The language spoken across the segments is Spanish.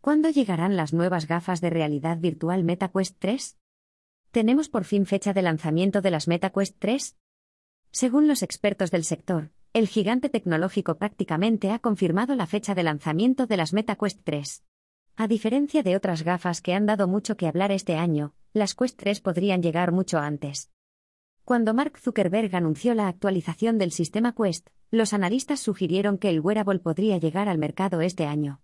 ¿Cuándo llegarán las nuevas gafas de realidad virtual MetaQuest 3? ¿Tenemos por fin fecha de lanzamiento de las MetaQuest 3? Según los expertos del sector, el gigante tecnológico prácticamente ha confirmado la fecha de lanzamiento de las MetaQuest 3. A diferencia de otras gafas que han dado mucho que hablar este año, las Quest 3 podrían llegar mucho antes. Cuando Mark Zuckerberg anunció la actualización del sistema Quest, los analistas sugirieron que el wearable podría llegar al mercado este año.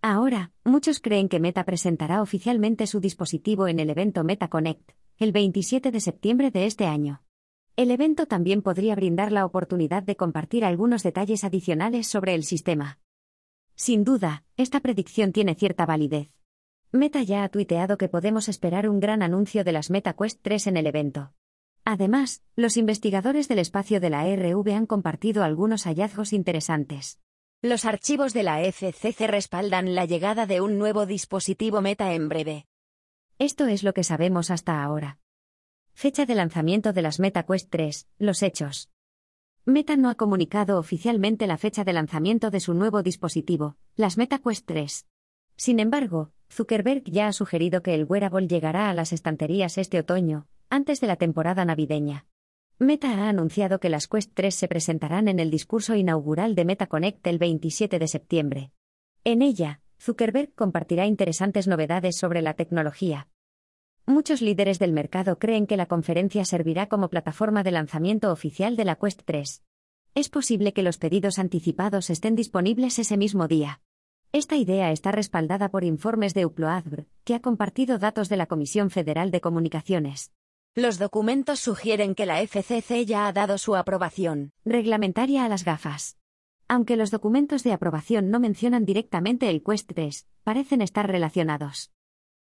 Ahora, muchos creen que Meta presentará oficialmente su dispositivo en el evento Meta Connect, el 27 de septiembre de este año. El evento también podría brindar la oportunidad de compartir algunos detalles adicionales sobre el sistema. Sin duda, esta predicción tiene cierta validez. Meta ya ha tuiteado que podemos esperar un gran anuncio de las Meta Quest 3 en el evento. Además, los investigadores del espacio de la RV han compartido algunos hallazgos interesantes. Los archivos de la FCC respaldan la llegada de un nuevo dispositivo Meta en breve. Esto es lo que sabemos hasta ahora. Fecha de lanzamiento de las Meta Quest 3, los hechos. Meta no ha comunicado oficialmente la fecha de lanzamiento de su nuevo dispositivo, las Meta Quest 3. Sin embargo, Zuckerberg ya ha sugerido que el wearable llegará a las estanterías este otoño, antes de la temporada navideña. Meta ha anunciado que las Quest 3 se presentarán en el discurso inaugural de Meta Connect el 27 de septiembre. En ella, Zuckerberg compartirá interesantes novedades sobre la tecnología. Muchos líderes del mercado creen que la conferencia servirá como plataforma de lanzamiento oficial de la Quest 3. Es posible que los pedidos anticipados estén disponibles ese mismo día. Esta idea está respaldada por informes de Uploadr, que ha compartido datos de la Comisión Federal de Comunicaciones. Los documentos sugieren que la FCC ya ha dado su aprobación reglamentaria a las gafas. Aunque los documentos de aprobación no mencionan directamente el Quest 3, parecen estar relacionados.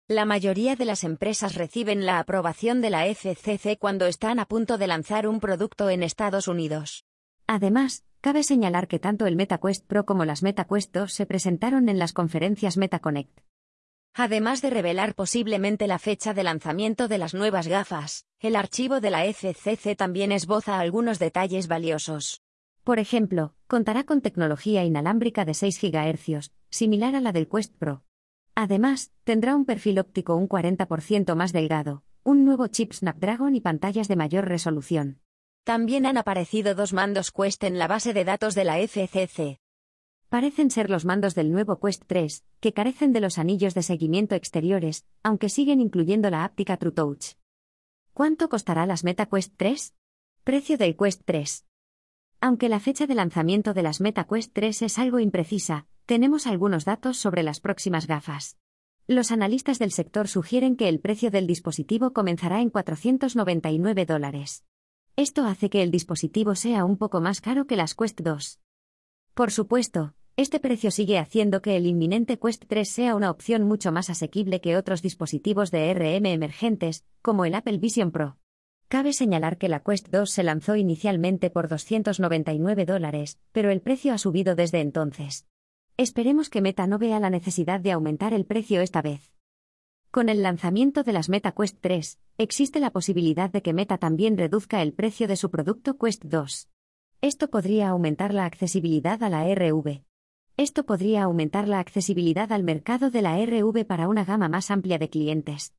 La mayoría de las empresas reciben la aprobación de la FCC cuando están a punto de lanzar un producto en Estados Unidos. Además, cabe señalar que tanto el MetaQuest Pro como las MetaQuest 2 se presentaron en las conferencias MetaConnect. Además de revelar posiblemente la fecha de lanzamiento de las nuevas gafas, el archivo de la FCC también esboza algunos detalles valiosos. Por ejemplo, contará con tecnología inalámbrica de 6 GHz, similar a la del Quest Pro. Además, tendrá un perfil óptico un 40% más delgado, un nuevo chip Snapdragon y pantallas de mayor resolución. También han aparecido dos mandos Quest en la base de datos de la FCC. Parecen ser los mandos del nuevo Quest 3, que carecen de los anillos de seguimiento exteriores, aunque siguen incluyendo la áptica True Touch. ¿Cuánto costará las Meta Quest 3? Precio del Quest 3. Aunque la fecha de lanzamiento de las Meta Quest 3 es algo imprecisa, tenemos algunos datos sobre las próximas gafas. Los analistas del sector sugieren que el precio del dispositivo comenzará en 499 dólares. Esto hace que el dispositivo sea un poco más caro que las Quest 2. Por supuesto, este precio sigue haciendo que el inminente Quest 3 sea una opción mucho más asequible que otros dispositivos de RM emergentes, como el Apple Vision Pro. Cabe señalar que la Quest 2 se lanzó inicialmente por 299 dólares, pero el precio ha subido desde entonces. Esperemos que Meta no vea la necesidad de aumentar el precio esta vez. Con el lanzamiento de las Meta Quest 3, existe la posibilidad de que Meta también reduzca el precio de su producto Quest 2. Esto podría aumentar la accesibilidad a la RV. Esto podría aumentar la accesibilidad al mercado de la RV para una gama más amplia de clientes.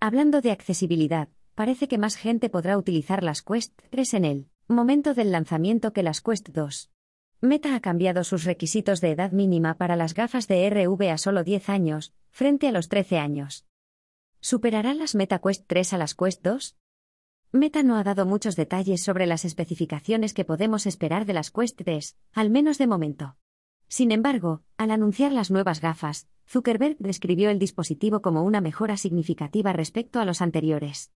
Hablando de accesibilidad, parece que más gente podrá utilizar las Quest 3 en el momento del lanzamiento que las Quest 2. Meta ha cambiado sus requisitos de edad mínima para las gafas de RV a solo 10 años, frente a los 13 años. ¿Superará las Meta Quest 3 a las Quest 2? Meta no ha dado muchos detalles sobre las especificaciones que podemos esperar de las Quest 3, al menos de momento. Sin embargo, al anunciar las nuevas gafas, Zuckerberg describió el dispositivo como una mejora significativa respecto a los anteriores.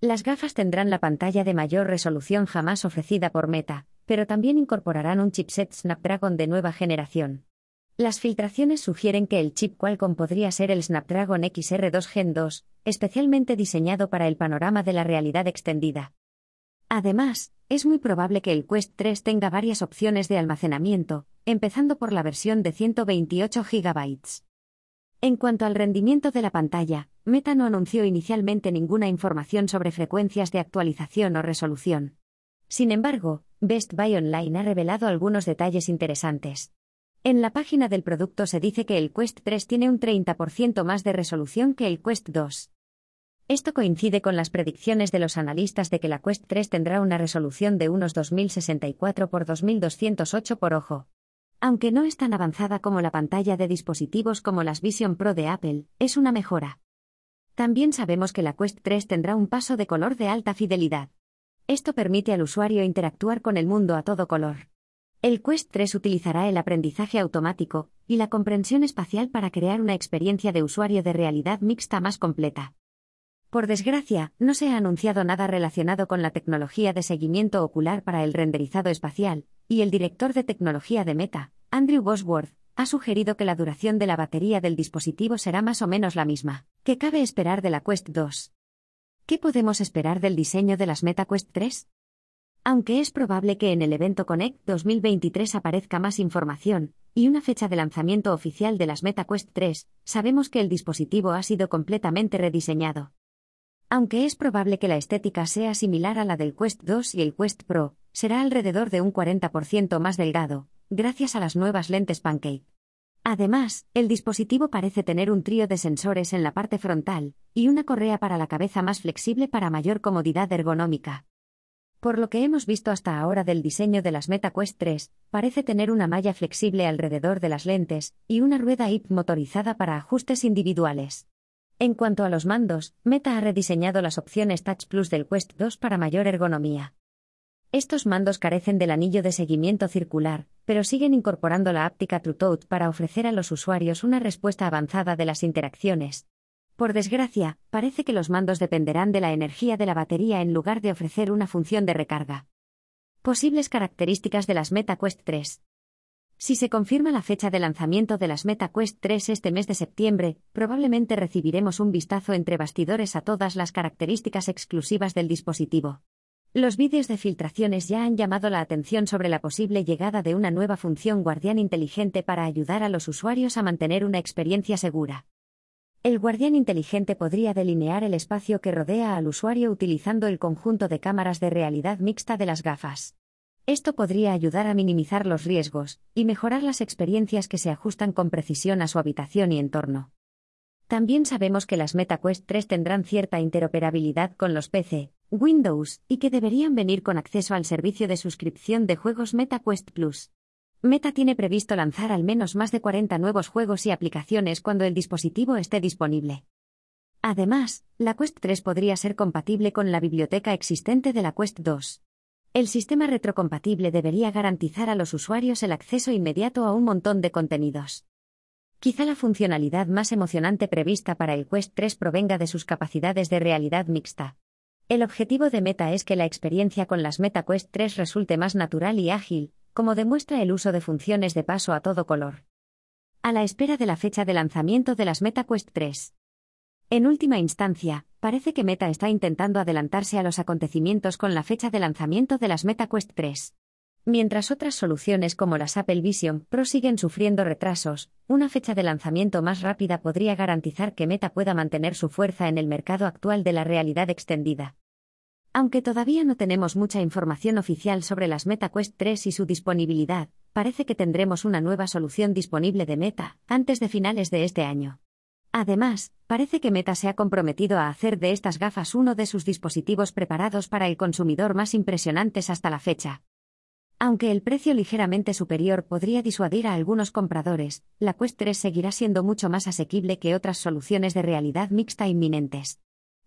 Las gafas tendrán la pantalla de mayor resolución jamás ofrecida por Meta, pero también incorporarán un chipset Snapdragon de nueva generación. Las filtraciones sugieren que el chip Qualcomm podría ser el Snapdragon XR2 Gen 2, especialmente diseñado para el panorama de la realidad extendida. Además, es muy probable que el Quest 3 tenga varias opciones de almacenamiento, empezando por la versión de 128 GB. En cuanto al rendimiento de la pantalla, Meta no anunció inicialmente ninguna información sobre frecuencias de actualización o resolución. Sin embargo, Best Buy Online ha revelado algunos detalles interesantes. En la página del producto se dice que el Quest 3 tiene un 30% más de resolución que el Quest 2. Esto coincide con las predicciones de los analistas de que la Quest 3 tendrá una resolución de unos 2064 x 2208 por ojo. Aunque no es tan avanzada como la pantalla de dispositivos como las Vision Pro de Apple, es una mejora. También sabemos que la Quest 3 tendrá un paso de color de alta fidelidad. Esto permite al usuario interactuar con el mundo a todo color. El Quest 3 utilizará el aprendizaje automático y la comprensión espacial para crear una experiencia de usuario de realidad mixta más completa. Por desgracia, no se ha anunciado nada relacionado con la tecnología de seguimiento ocular para el renderizado espacial, y el director de tecnología de Meta, Andrew Bosworth, ha sugerido que la duración de la batería del dispositivo será más o menos la misma, que cabe esperar de la Quest 2. ¿Qué podemos esperar del diseño de las Meta Quest 3? Aunque es probable que en el evento Connect 2023 aparezca más información y una fecha de lanzamiento oficial de las MetaQuest 3, sabemos que el dispositivo ha sido completamente rediseñado. Aunque es probable que la estética sea similar a la del Quest 2 y el Quest Pro, será alrededor de un 40% más delgado, gracias a las nuevas lentes Pancake. Además, el dispositivo parece tener un trío de sensores en la parte frontal y una correa para la cabeza más flexible para mayor comodidad ergonómica. Por lo que hemos visto hasta ahora del diseño de las MetaQuest 3, parece tener una malla flexible alrededor de las lentes y una rueda IP motorizada para ajustes individuales. En cuanto a los mandos, Meta ha rediseñado las opciones Touch Plus del Quest 2 para mayor ergonomía. Estos mandos carecen del anillo de seguimiento circular, pero siguen incorporando la áptica TrueTouch para ofrecer a los usuarios una respuesta avanzada de las interacciones, por desgracia, parece que los mandos dependerán de la energía de la batería en lugar de ofrecer una función de recarga. Posibles características de las MetaQuest 3. Si se confirma la fecha de lanzamiento de las MetaQuest 3 este mes de septiembre, probablemente recibiremos un vistazo entre bastidores a todas las características exclusivas del dispositivo. Los vídeos de filtraciones ya han llamado la atención sobre la posible llegada de una nueva función guardián inteligente para ayudar a los usuarios a mantener una experiencia segura. El guardián inteligente podría delinear el espacio que rodea al usuario utilizando el conjunto de cámaras de realidad mixta de las gafas. Esto podría ayudar a minimizar los riesgos y mejorar las experiencias que se ajustan con precisión a su habitación y entorno. También sabemos que las MetaQuest 3 tendrán cierta interoperabilidad con los PC, Windows, y que deberían venir con acceso al servicio de suscripción de juegos MetaQuest Plus. Meta tiene previsto lanzar al menos más de 40 nuevos juegos y aplicaciones cuando el dispositivo esté disponible. Además, la Quest 3 podría ser compatible con la biblioteca existente de la Quest 2. El sistema retrocompatible debería garantizar a los usuarios el acceso inmediato a un montón de contenidos. Quizá la funcionalidad más emocionante prevista para el Quest 3 provenga de sus capacidades de realidad mixta. El objetivo de Meta es que la experiencia con las Meta Quest 3 resulte más natural y ágil, como demuestra el uso de funciones de paso a todo color. A la espera de la fecha de lanzamiento de las MetaQuest 3. En última instancia, parece que Meta está intentando adelantarse a los acontecimientos con la fecha de lanzamiento de las MetaQuest 3. Mientras otras soluciones como las Apple Vision Pro siguen sufriendo retrasos, una fecha de lanzamiento más rápida podría garantizar que Meta pueda mantener su fuerza en el mercado actual de la realidad extendida. Aunque todavía no tenemos mucha información oficial sobre las MetaQuest 3 y su disponibilidad, parece que tendremos una nueva solución disponible de Meta antes de finales de este año. Además, parece que Meta se ha comprometido a hacer de estas gafas uno de sus dispositivos preparados para el consumidor más impresionantes hasta la fecha. Aunque el precio ligeramente superior podría disuadir a algunos compradores, la Quest 3 seguirá siendo mucho más asequible que otras soluciones de realidad mixta inminentes.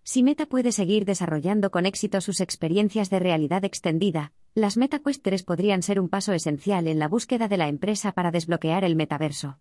Si Meta puede seguir desarrollando con éxito sus experiencias de realidad extendida, las MetaQuest 3 podrían ser un paso esencial en la búsqueda de la empresa para desbloquear el metaverso.